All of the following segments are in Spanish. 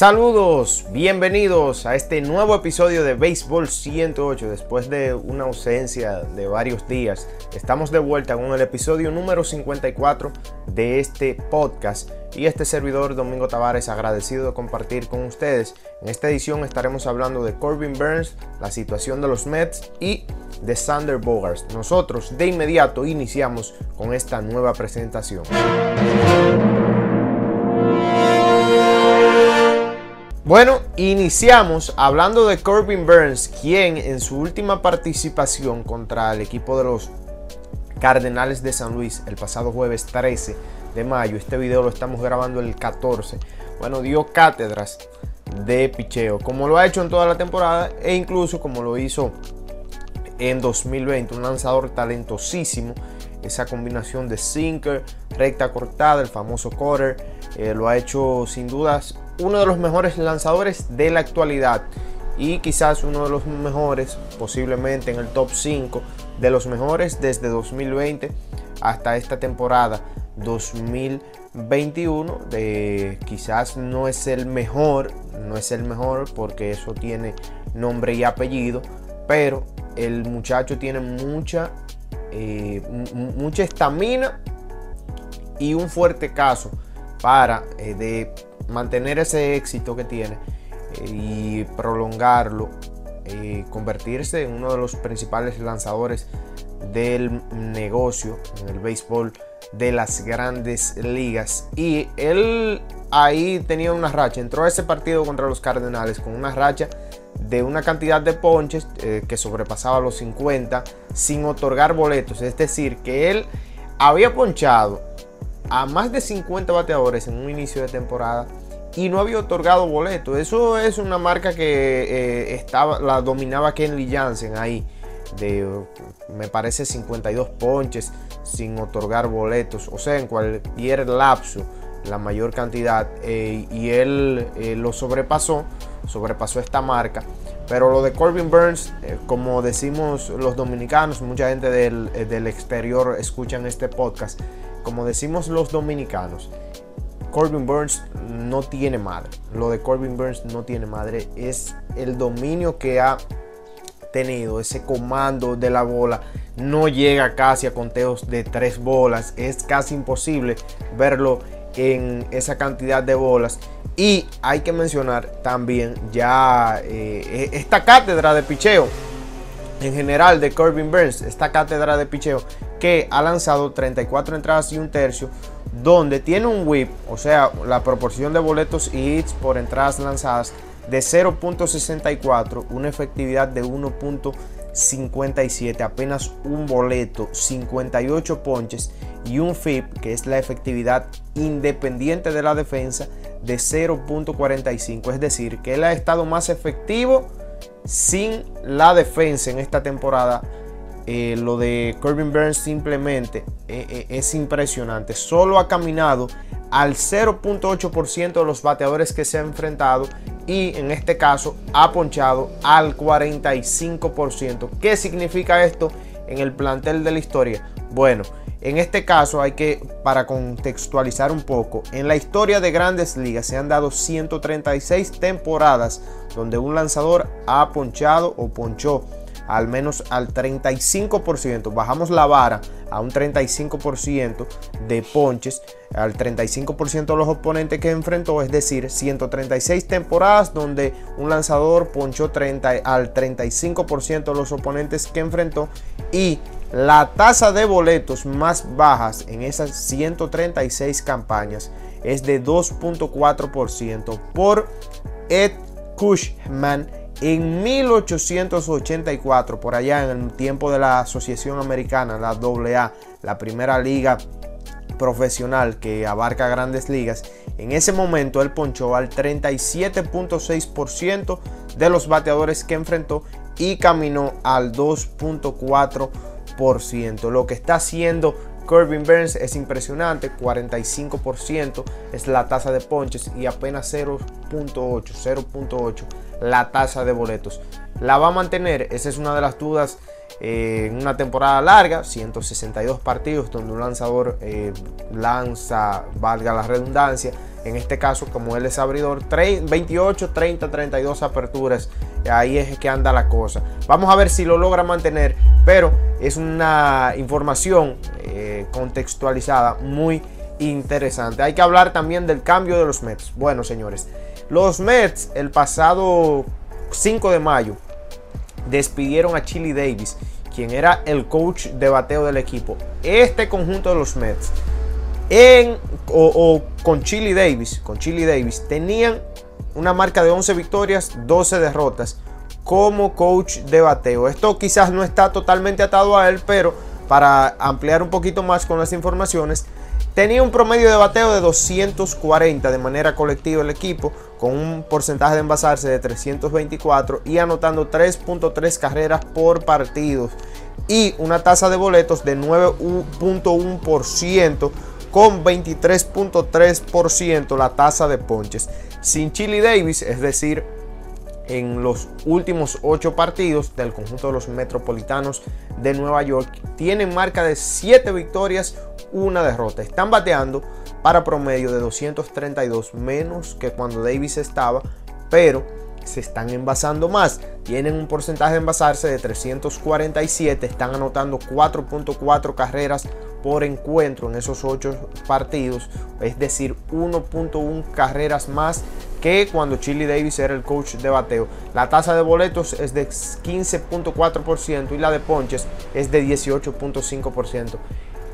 Saludos, bienvenidos a este nuevo episodio de Béisbol 108. Después de una ausencia de varios días, estamos de vuelta con el episodio número 54 de este podcast. Y este servidor, Domingo Tavares, agradecido de compartir con ustedes. En esta edición estaremos hablando de Corbin Burns, la situación de los Mets y de Sander Bogarts. Nosotros de inmediato iniciamos con esta nueva presentación. Bueno, iniciamos hablando de Corbin Burns, quien en su última participación contra el equipo de los Cardenales de San Luis el pasado jueves 13 de mayo, este video lo estamos grabando el 14, bueno, dio cátedras de picheo, como lo ha hecho en toda la temporada e incluso como lo hizo en 2020, un lanzador talentosísimo, esa combinación de sinker, recta cortada, el famoso quarter, eh, lo ha hecho sin dudas uno de los mejores lanzadores de la actualidad y quizás uno de los mejores, posiblemente en el top 5 de los mejores desde 2020 hasta esta temporada 2021. De, quizás no es el mejor, no es el mejor porque eso tiene nombre y apellido, pero el muchacho tiene mucha, eh, mucha estamina y un fuerte caso para eh, de mantener ese éxito que tiene eh, y prolongarlo, y convertirse en uno de los principales lanzadores del negocio en el béisbol de las grandes ligas. Y él ahí tenía una racha, entró a ese partido contra los Cardenales con una racha de una cantidad de ponches eh, que sobrepasaba los 50 sin otorgar boletos. Es decir, que él había ponchado a más de 50 bateadores en un inicio de temporada y no había otorgado boleto. Eso es una marca que eh, estaba, la dominaba Kenley Jansen ahí. De, me parece 52 ponches sin otorgar boletos. O sea, en cualquier lapso, la mayor cantidad. Eh, y él eh, lo sobrepasó, sobrepasó esta marca. Pero lo de Corbin Burns, como decimos los dominicanos, mucha gente del, del exterior escuchan este podcast. Como decimos los dominicanos, Corbin Burns no tiene madre. Lo de Corbin Burns no tiene madre. Es el dominio que ha tenido, ese comando de la bola. No llega casi a conteos de tres bolas. Es casi imposible verlo en esa cantidad de bolas. Y hay que mencionar también ya eh, esta cátedra de picheo en general de Corbin Burns, esta cátedra de picheo que ha lanzado 34 entradas y un tercio, donde tiene un whip, o sea, la proporción de boletos y hits por entradas lanzadas de 0.64, una efectividad de 1.57, apenas un boleto, 58 ponches y un FIP, que es la efectividad independiente de la defensa, de 0.45. Es decir, que él ha estado más efectivo sin la defensa en esta temporada eh, lo de Corbin Burns simplemente eh, eh, es impresionante. Solo ha caminado al 0.8% de los bateadores que se ha enfrentado y en este caso ha ponchado al 45%. ¿Qué significa esto en el plantel de la historia? Bueno, en este caso hay que, para contextualizar un poco, en la historia de grandes ligas se han dado 136 temporadas donde un lanzador ha ponchado o ponchó al menos al 35%. Bajamos la vara a un 35% de ponches, al 35% de los oponentes que enfrentó, es decir, 136 temporadas donde un lanzador ponchó 30, al 35% de los oponentes que enfrentó y la tasa de boletos más bajas en esas 136 campañas es de 2.4% por Ed Cushman en 1884, por allá en el tiempo de la Asociación Americana, la AA, la primera liga profesional que abarca grandes ligas, en ese momento él ponchó al 37.6% de los bateadores que enfrentó y caminó al 2.4%. Lo que está haciendo Corbin Burns es impresionante, 45% es la tasa de ponches y apenas 0.8, 0.8 la tasa de boletos. ¿La va a mantener? Esa es una de las dudas eh, en una temporada larga, 162 partidos donde un lanzador eh, lanza, valga la redundancia, En este caso, como él es abridor, 28, 30, 32 aperturas. Ahí es que anda la cosa. Vamos a ver si lo logra mantener, pero es una información eh, contextualizada muy interesante. Hay que hablar también del cambio de los Mets. Bueno, señores, los Mets el pasado 5 de mayo despidieron a Chili Davis, quien era el coach de bateo del equipo. Este conjunto de los Mets o, con Chili Davis, con Chili Davis, tenían una marca de 11 victorias, 12 derrotas como coach de bateo. Esto quizás no está totalmente atado a él, pero para ampliar un poquito más con las informaciones, Tenía un promedio de bateo de 240 de manera colectiva el equipo, con un porcentaje de envasarse de 324 y anotando 3.3 carreras por partido y una tasa de boletos de 9.1% con 23.3% la tasa de ponches. Sin Chili Davis, es decir, en los últimos ocho partidos del conjunto de los metropolitanos de Nueva York. Tienen marca de 7 victorias, una derrota. Están bateando para promedio de 232 menos que cuando Davis estaba, pero se están envasando más. Tienen un porcentaje de envasarse de 347, están anotando 4.4 carreras por encuentro en esos 8 partidos, es decir, 1.1 carreras más que cuando Chili Davis era el coach de bateo. La tasa de boletos es de 15.4% y la de ponches es de 18.5%.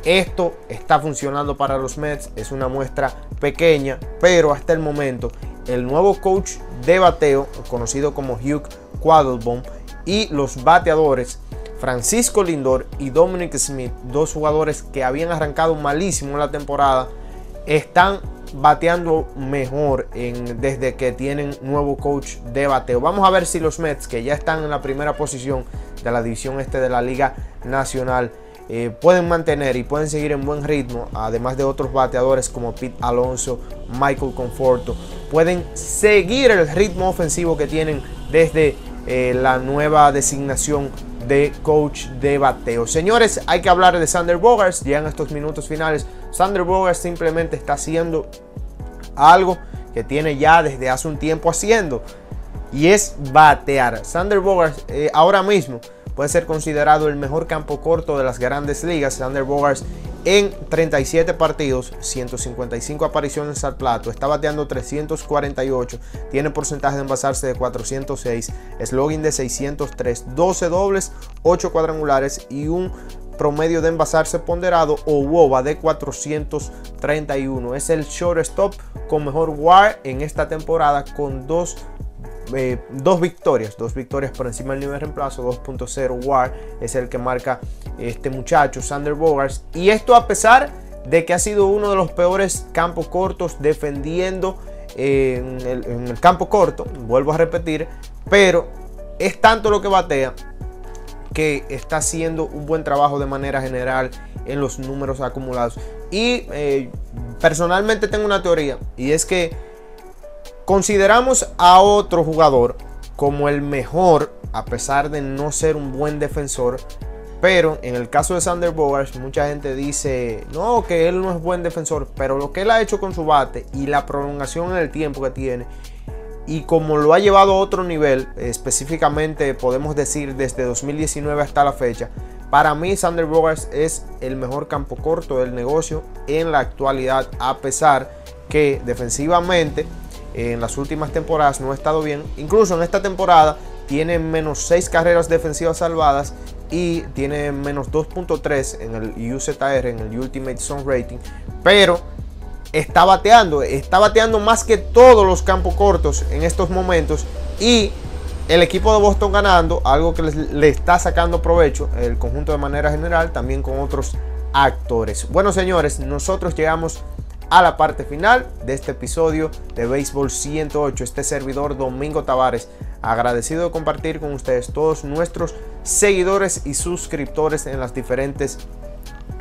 Esto está funcionando para los Mets, es una muestra pequeña, pero hasta el momento el nuevo coach de bateo, conocido como Hugh Quaddlebaum, y los bateadores Francisco Lindor y Dominic Smith, dos jugadores que habían arrancado malísimo la temporada, están bateando mejor en, desde que tienen nuevo coach de bateo. Vamos a ver si los Mets, que ya están en la primera posición de la división este de la Liga Nacional, eh, pueden mantener y pueden seguir en buen ritmo, además de otros bateadores como Pete Alonso, Michael Conforto, pueden seguir el ritmo ofensivo que tienen desde eh, la nueva designación de coach de bateo. Señores, hay que hablar de Sander Bogarts ya en estos minutos finales. Sander Bogarts simplemente está haciendo algo que tiene ya desde hace un tiempo haciendo y es batear. Sander Bogarts eh, ahora mismo puede ser considerado el mejor campo corto de las grandes ligas. Sander Bogarts en 37 partidos, 155 apariciones al plato, está bateando 348, tiene porcentaje de envasarse de 406, slogan de 603, 12 dobles, 8 cuadrangulares y un promedio de envasarse ponderado o WOBA de 431. Es el shortstop con mejor WAR en esta temporada con dos eh, dos victorias, dos victorias por encima del nivel de reemplazo, 2.0 WAR es el que marca este muchacho, Sander Bogarts. Y esto a pesar de que ha sido uno de los peores campos cortos defendiendo eh, en, el, campo corto, vuelvo a repetir, pero es tanto lo que batea que está haciendo un buen trabajo de manera general en los números acumulados. Y eh, personalmente tengo una teoría y es que Consideramos a otro jugador como el mejor, a pesar de no ser un buen defensor. Pero en el caso de Sander Bogarts, mucha gente dice, no, que él no es buen defensor. Pero lo que él ha hecho con su bate y la prolongación en el tiempo que tiene, y como lo ha llevado a otro nivel, específicamente podemos decir desde 2019 hasta la fecha, para mí Sander Bogarts es el mejor campo corto del negocio en la actualidad, a pesar que defensivamente en las últimas temporadas no ha estado bien. Incluso en esta temporada tiene menos 6 carreras defensivas salvadas y tiene menos 2.3 en el UZR, en el Ultimate Zone Rating. Pero está bateando, está bateando más que todos los campos cortos en estos momentos. Y el equipo de Boston ganando, algo que le está sacando provecho, el conjunto de manera general, también con otros actores. Bueno, señores, nosotros llegamos a la parte final de este episodio de Béisbol 108. Este servidor Domingo Tavares, agradecido de compartir con ustedes todos nuestros seguidores y suscriptores en las diferentes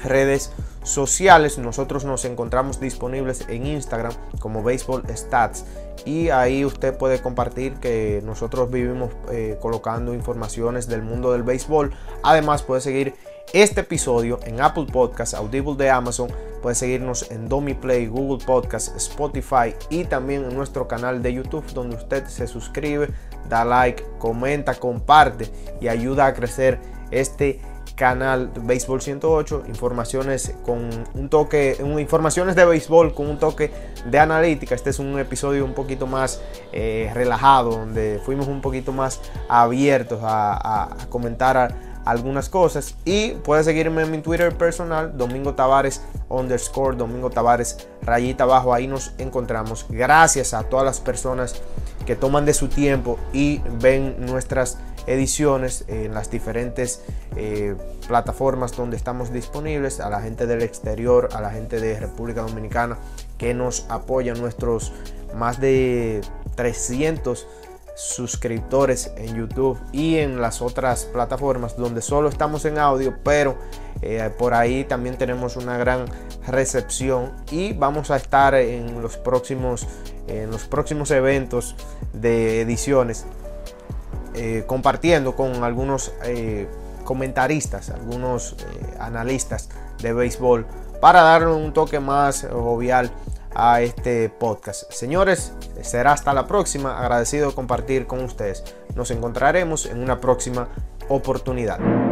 redes sociales. Nosotros nos encontramos disponibles en Instagram como Baseball Stats y ahí usted puede compartir que nosotros vivimos eh, colocando informaciones del mundo del béisbol. Además puede seguir este episodio en Apple Podcast, Audible de Amazon Puedes seguirnos en Domi Play, Google Podcast, Spotify y también en nuestro canal de YouTube donde usted se suscribe, da like, comenta, comparte y ayuda a crecer este canal Béisbol 108, informaciones con un toque, informaciones de béisbol con un toque de analítica. Este es un episodio un poquito más eh, relajado, donde fuimos un poquito más abiertos a, comentar algunas cosas. Y puedes seguirme en mi Twitter personal, Domingo Tavares underscore, Domingo Tavares rayita abajo. Ahí nos encontramos. Gracias a todas las personas que toman de su tiempo y ven nuestras ediciones en las diferentes eh, plataformas donde estamos disponibles, a la gente del exterior, a la gente de República Dominicana que nos apoya, nuestros más de 300 suscriptores en YouTube y en las otras plataformas donde solo estamos en audio, pero eh, por ahí también tenemos una gran recepción y vamos a estar en los próximos, en los próximos eventos de ediciones eh, compartiendo con algunos eh, comentaristas, algunos analistas de béisbol para darle un toque más jovial a este podcast. Señores, será hasta la próxima. Agradecido de compartir con ustedes. Nos encontraremos en una próxima oportunidad.